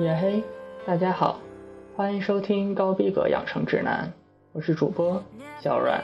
野黑，大家好，欢迎收听高逼格养成指南，我是主播小阮。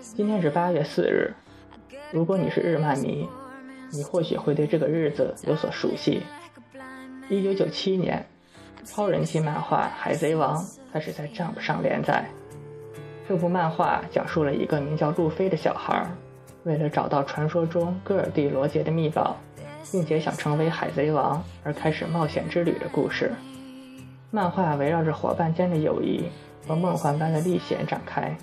今天是八月四日，如果你是日漫迷，你或许会对这个日子有所熟悉。一九九七年，超人气漫画《海贼王》开始在 Jump 上连载。这部漫画讲述了一个名叫路飞的小孩，为了找到传说中戈尔蒂罗杰的秘宝，并且想成为海贼王而开始冒险之旅的故事。漫画围绕着伙伴间的友谊和梦幻般的历险展开，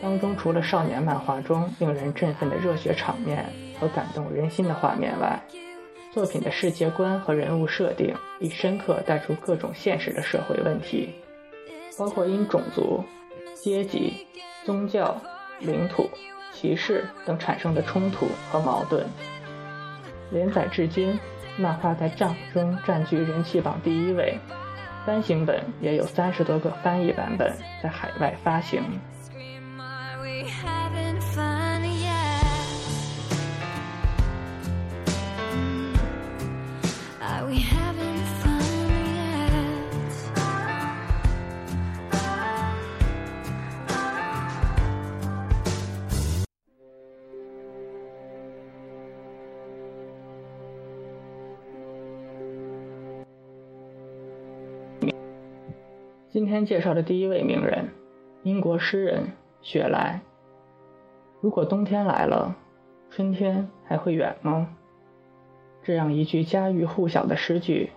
当中除了少年漫画中令人振奋的热血场面和感动人心的画面外，作品的世界观和人物设定亦深刻带出各种现实的社会问题，包括因种族。阶级、宗教、领土、歧视等产生的冲突和矛盾。连载至今，漫画在 Jump 中占据人气榜第一位，单行本也有三十多个翻译版本在海外发行。今天介绍的第一位名人，英国诗人雪莱。如果冬天来了，春天还会远吗？这样一句家喻户晓的诗句，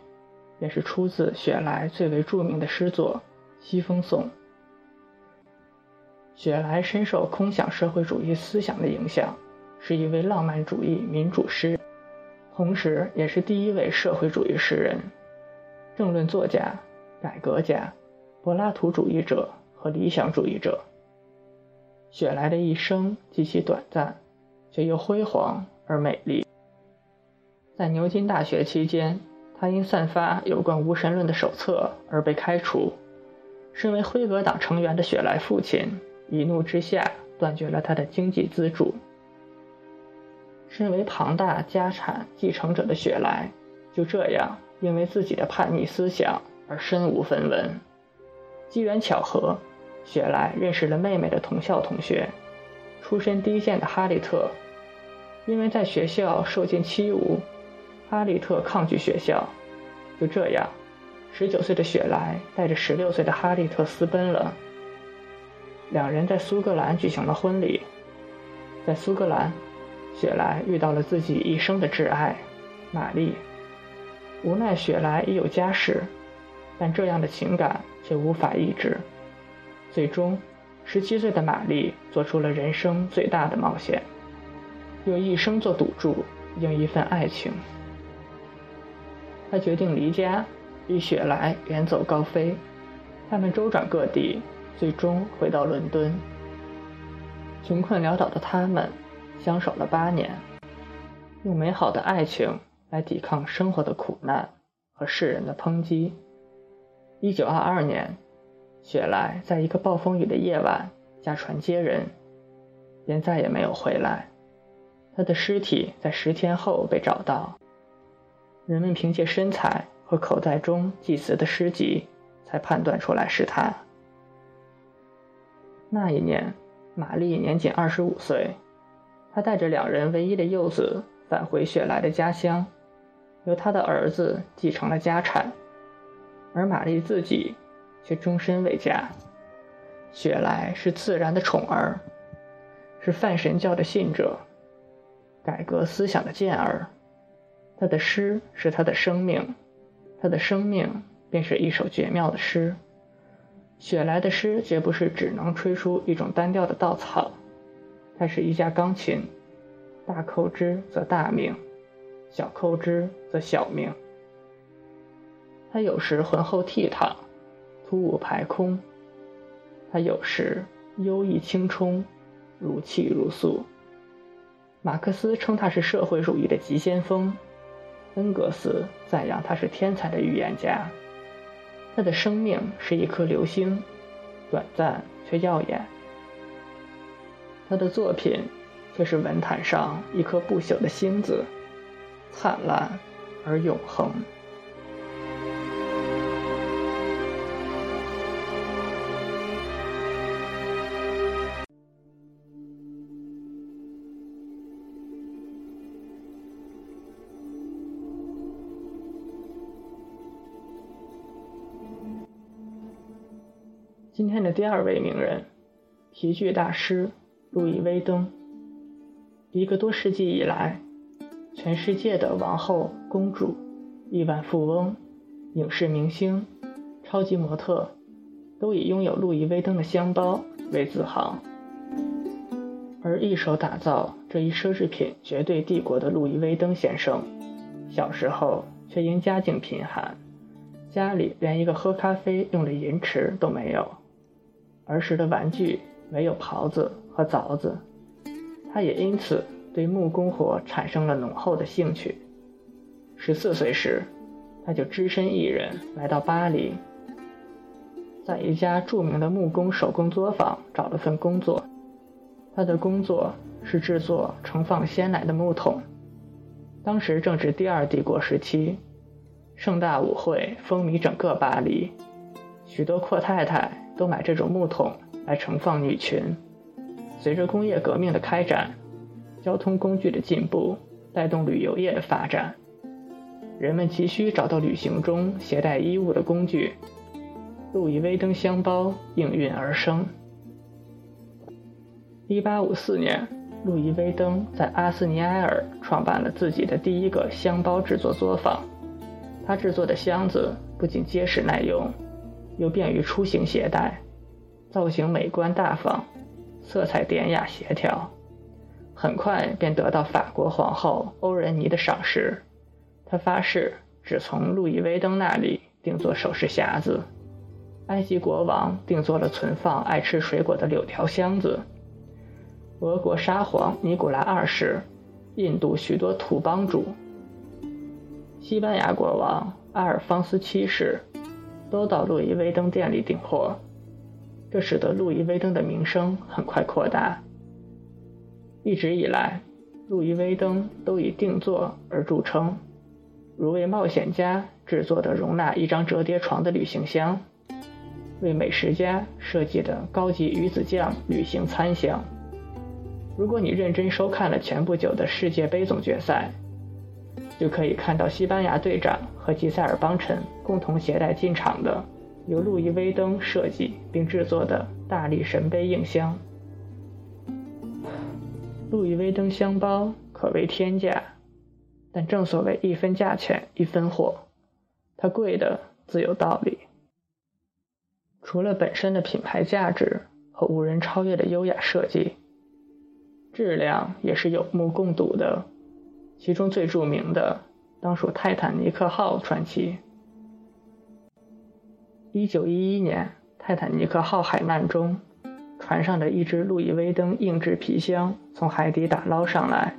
便是出自雪莱最为著名的诗作《西风颂》。雪莱深受空想社会主义思想的影响，是一位浪漫主义民主诗人，同时也是第一位社会主义诗人、政论作家、改革家。柏拉图主义者和理想主义者，雪莱的一生极其短暂，却又辉煌而美丽。在牛津大学期间，他因散发有关无神论的手册而被开除。身为辉格党成员的雪莱父亲一怒之下断绝了他的经济资助。身为庞大家产继承者的雪莱，就这样因为自己的叛逆思想而身无分文。机缘巧合，雪莱认识了妹妹的同校同学，出身低贱的哈利特。因为在学校受尽欺侮，哈利特抗拒学校。就这样，十九岁的雪莱带着十六岁的哈利特私奔了。两人在苏格兰举行了婚礼。在苏格兰，雪莱遇到了自己一生的挚爱，玛丽。无奈雪莱已有家室。但这样的情感却无法抑制，最终，十七岁的玛丽做出了人生最大的冒险，用一生做赌注赢一份爱情。她决定离家，与雪莱远走高飞。他们周转各地，最终回到伦敦。穷困潦倒的他们相守了八年，用美好的爱情来抵抗生活的苦难和世人的抨击。一九二二年，雪莱在一个暴风雨的夜晚驾船接人，便再也没有回来。他的尸体在十天后被找到，人们凭借身材和口袋中祭祀的诗集，才判断出来是他。那一年，玛丽年仅二十五岁，她带着两人唯一的幼子返回雪莱的家乡，由他的儿子继承了家产。而玛丽自己却终身未嫁。雪莱是自然的宠儿，是泛神教的信者，改革思想的健儿。他的诗是他的生命，他的生命便是一首绝妙的诗。雪莱的诗绝不是只能吹出一种单调的稻草，它是一架钢琴，大扣之则大命，小扣之则小命。他有时浑厚倜傥，突兀排空；他有时优逸轻冲，如泣如诉。马克思称他是社会主义的急先锋，恩格斯赞扬他是天才的预言家。他的生命是一颗流星，短暂却耀眼；他的作品却是文坛上一颗不朽的星子，灿烂而永恒。今天的第二位名人，皮具大师路易威登。一个多世纪以来，全世界的王后、公主、亿万富翁、影视明星、超级模特，都以拥有路易威登的香包为自豪。而一手打造这一奢侈品绝对帝国的路易威登先生，小时候却因家境贫寒，家里连一个喝咖啡用的银池都没有。儿时的玩具没有刨子和凿子，他也因此对木工活产生了浓厚的兴趣。十四岁时，他就只身一人来到巴黎，在一家著名的木工手工作坊找了份工作。他的工作是制作盛放鲜奶的木桶。当时正值第二帝国时期，盛大舞会风靡整个巴黎，许多阔太太都买这种木桶来盛放女裙。随着工业革命的开展，交通工具的进步带动旅游业的发展，人们急需找到旅行中携带衣物的工具，路易威登箱包应运而生。1854年，路易威登在阿斯尼埃尔创办了自己的第一个箱包制作作坊。他制作的箱子不仅结实耐用，又便于出行携带，造型美观大方，色彩典雅协调，很快便得到法国皇后欧仁妮的赏识。他发誓只从路易威登那里订做首饰匣子。埃及国王订做了存放爱吃水果的柳条箱子。俄国沙皇尼古拉二世，印度许多土帮主，西班牙国王阿尔方斯七世，都到路易威登店里订货，这使得路易威登的名声很快扩大。一直以来，路易威登都以定做而著称，如为冒险家制作的容纳一张折叠床的旅行箱，为美食家设计的高级鱼子酱旅行餐箱。如果你认真收看了前不久的世界杯总决赛，就可以看到西班牙队长和吉塞尔邦辰共同携带进场的由路易威登设计并制作的大力神杯硬箱。路易威登箱包可谓天价，但正所谓一分价钱一分货，它贵的自有道理。除了本身的品牌价值和无人超越的优雅设计。质量也是有目共睹的，其中最著名的当属泰坦尼克号传奇。一九一一年，泰坦尼克号海难中，船上的一只路易威登硬质皮箱从海底打捞上来，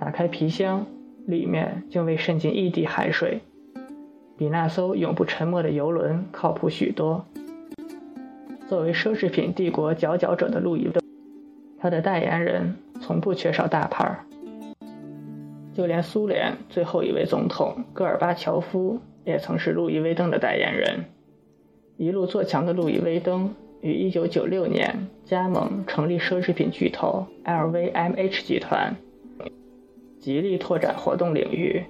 打开皮箱，里面竟未渗进一滴海水，比那艘永不沉没的游轮靠谱许多。作为奢侈品帝国佼佼者的路易威登。他的代言人从不缺少大牌儿，就连苏联最后一位总统戈尔巴乔夫也曾是路易威登的代言人。一路做强的路易威登于1996年加盟成立奢侈品巨头 LVMH 集团，极力拓展活动领域。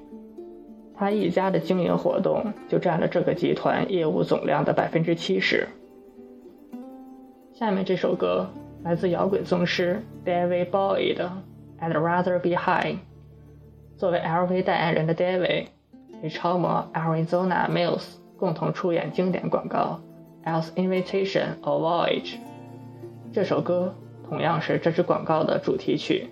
他一家的经营活动就占了这个集团业务总量的百分之七十。下面这首歌。来自摇滚宗师 David Bowie 的《I'd Rather Be High》。作为 LV 代言人的 David 与超模 Arizona Mills 共同出演经典广告《Else Invitation a Voyage》。这首歌同样是这支广告的主题曲。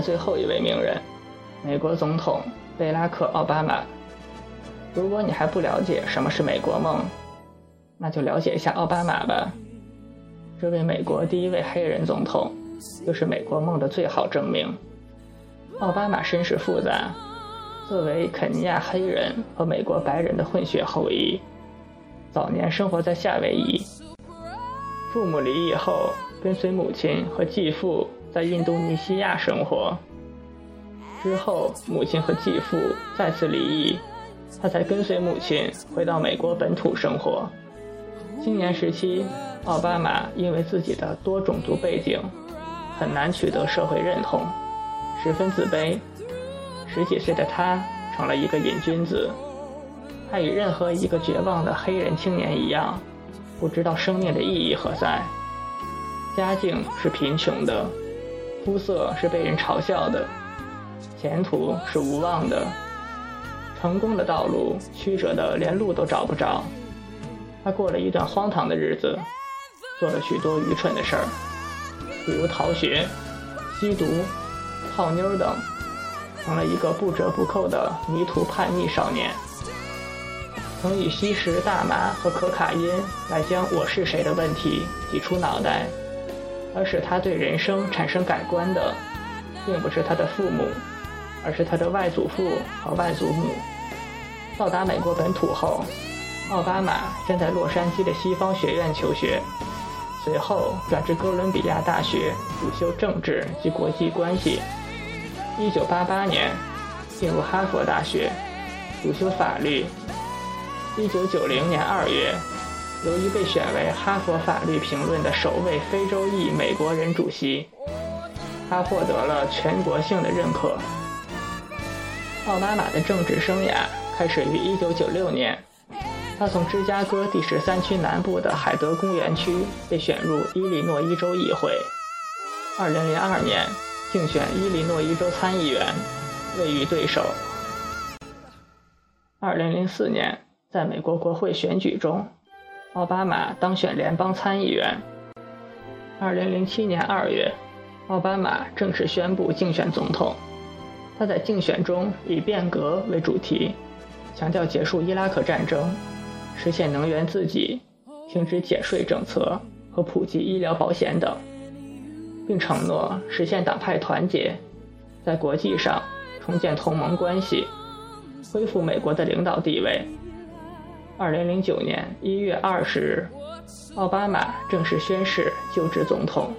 最后一位名人，美国总统贝拉克·奥巴马。如果你还不了解什么是美国梦，那就了解一下奥巴马吧。这位美国第一位黑人总统，就是美国梦的最好证明。奥巴马身世复杂，作为肯尼亚黑人和美国白人的混血后裔，早年生活在夏威夷。父母离异后，跟随母亲和继父。在印度尼西亚生活之后，母亲和继父再次离异，他才跟随母亲回到美国本土生活。青年时期，奥巴马因为自己的多种族背景，很难取得社会认同，十分自卑。十几岁的他成了一个瘾君子，他与任何一个绝望的黑人青年一样，不知道生命的意义何在，家境是贫穷的。肤色是被人嘲笑的，前途是无望的，成功的道路曲折的连路都找不着。他过了一段荒唐的日子，做了许多愚蠢的事儿，比如逃学、吸毒、泡妞等，成了一个不折不扣的迷途叛逆少年。曾以吸食大麻和可卡因来将“我是谁”的问题挤出脑袋。而使他对人生产生改观的，并不是他的父母，而是他的外祖父和外祖母。到达美国本土后，奥巴马先在洛杉矶的西方学院求学，随后转至哥伦比亚大学主修政治及国际关系。1988年进入哈佛大学，主修法律。1990年2月。由于被选为哈佛法律评论的首位非洲裔美国人主席，他获得了全国性的认可。奥巴马的政治生涯开始于1996年，他从芝加哥第十三区南部的海德公园区被选入伊利诺伊州议会。2002年竞选伊利诺伊州参议员，未遇对手。2004年在美国国会选举中。奥巴马当选联邦参议员。2007年2月，奥巴马正式宣布竞选总统。他在竞选中以变革为主题，强调结束伊拉克战争、实现能源自给、停止减税政策和普及医疗保险等，并承诺实现党派团结，在国际上重建同盟关系，恢复美国的领导地位。二零零九年一月二十日，奥巴马正式宣誓就职总统。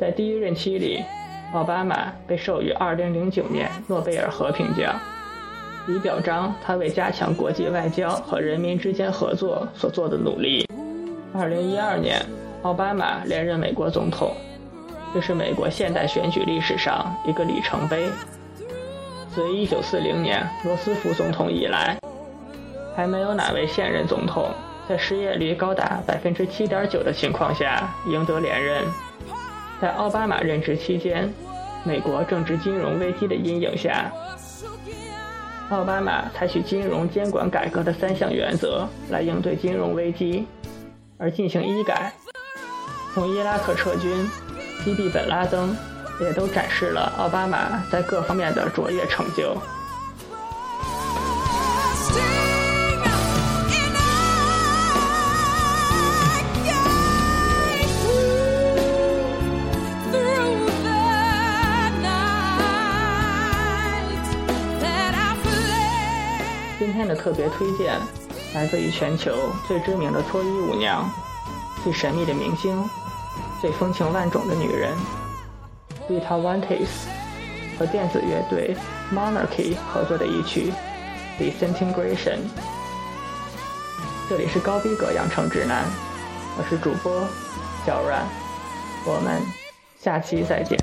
在第一任期里，奥巴马被授予二零零九年诺贝尔和平奖，以表彰他为加强国际外交和人民之间合作所做的努力。二零一二年，奥巴马连任美国总统，这是美国现代选举历史上一个里程碑。自一九四零年罗斯福总统以来。还没有哪位现任总统在失业率高达百分之七点九的情况下赢得连任。在奥巴马任职期间，美国正值金融危机的阴影下，奥巴马采取金融监管改革的三项原则来应对金融危机，而进行医改，从伊拉克撤军、击毙本拉登，也都展示了奥巴马在各方面的卓越成就。今天的特别推荐来自于全球最知名的脱衣舞娘、最神秘的明星、最风情万种的女人 Rita v a n t e s 和电子乐队 Monarchy 合作的一曲《Disintegration》。这里是高逼格养成指南，我是主播小阮，我们下期再见。